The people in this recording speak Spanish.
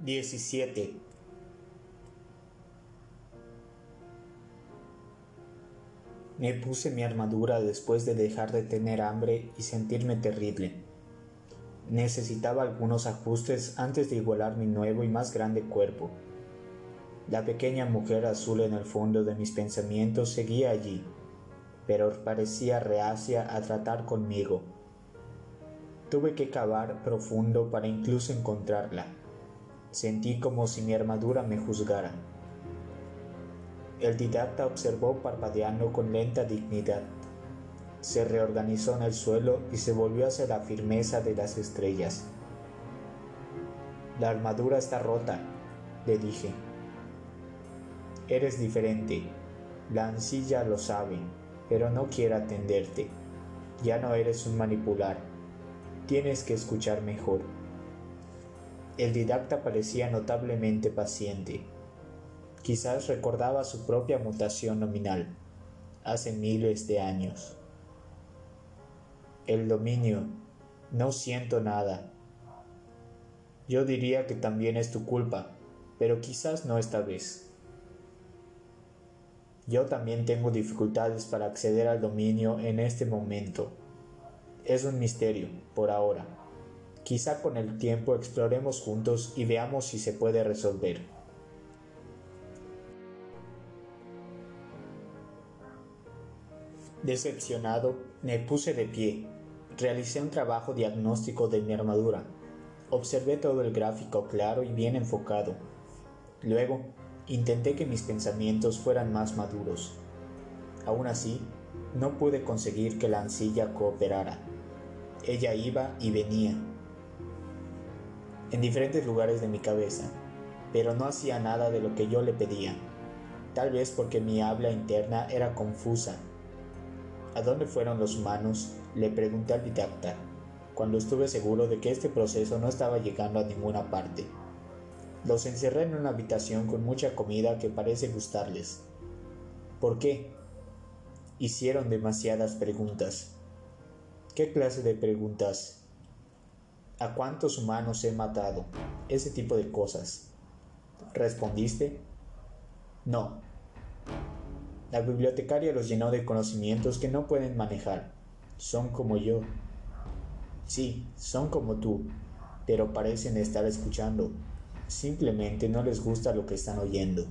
17. Me puse mi armadura después de dejar de tener hambre y sentirme terrible. Necesitaba algunos ajustes antes de igualar mi nuevo y más grande cuerpo. La pequeña mujer azul en el fondo de mis pensamientos seguía allí, pero parecía reacia a tratar conmigo. Tuve que cavar profundo para incluso encontrarla. Sentí como si mi armadura me juzgara. El didacta observó parpadeando con lenta dignidad. Se reorganizó en el suelo y se volvió hacia la firmeza de las estrellas. La armadura está rota, le dije. Eres diferente. La ancilla lo sabe, pero no quiere atenderte. Ya no eres un manipular. Tienes que escuchar mejor. El didacta parecía notablemente paciente. Quizás recordaba su propia mutación nominal, hace miles de años. El dominio, no siento nada. Yo diría que también es tu culpa, pero quizás no esta vez. Yo también tengo dificultades para acceder al dominio en este momento. Es un misterio, por ahora. Quizá con el tiempo exploremos juntos y veamos si se puede resolver. Decepcionado, me puse de pie. Realicé un trabajo diagnóstico de mi armadura. Observé todo el gráfico claro y bien enfocado. Luego, intenté que mis pensamientos fueran más maduros. Aún así, no pude conseguir que la ancilla cooperara. Ella iba y venía, en diferentes lugares de mi cabeza, pero no hacía nada de lo que yo le pedía, tal vez porque mi habla interna era confusa. ¿A dónde fueron los humanos? le pregunté al didacta, cuando estuve seguro de que este proceso no estaba llegando a ninguna parte. Los encerré en una habitación con mucha comida que parece gustarles. ¿Por qué? Hicieron demasiadas preguntas. ¿Qué clase de preguntas? ¿A cuántos humanos he matado? Ese tipo de cosas. ¿Respondiste? No. La bibliotecaria los llenó de conocimientos que no pueden manejar. Son como yo. Sí, son como tú, pero parecen estar escuchando. Simplemente no les gusta lo que están oyendo.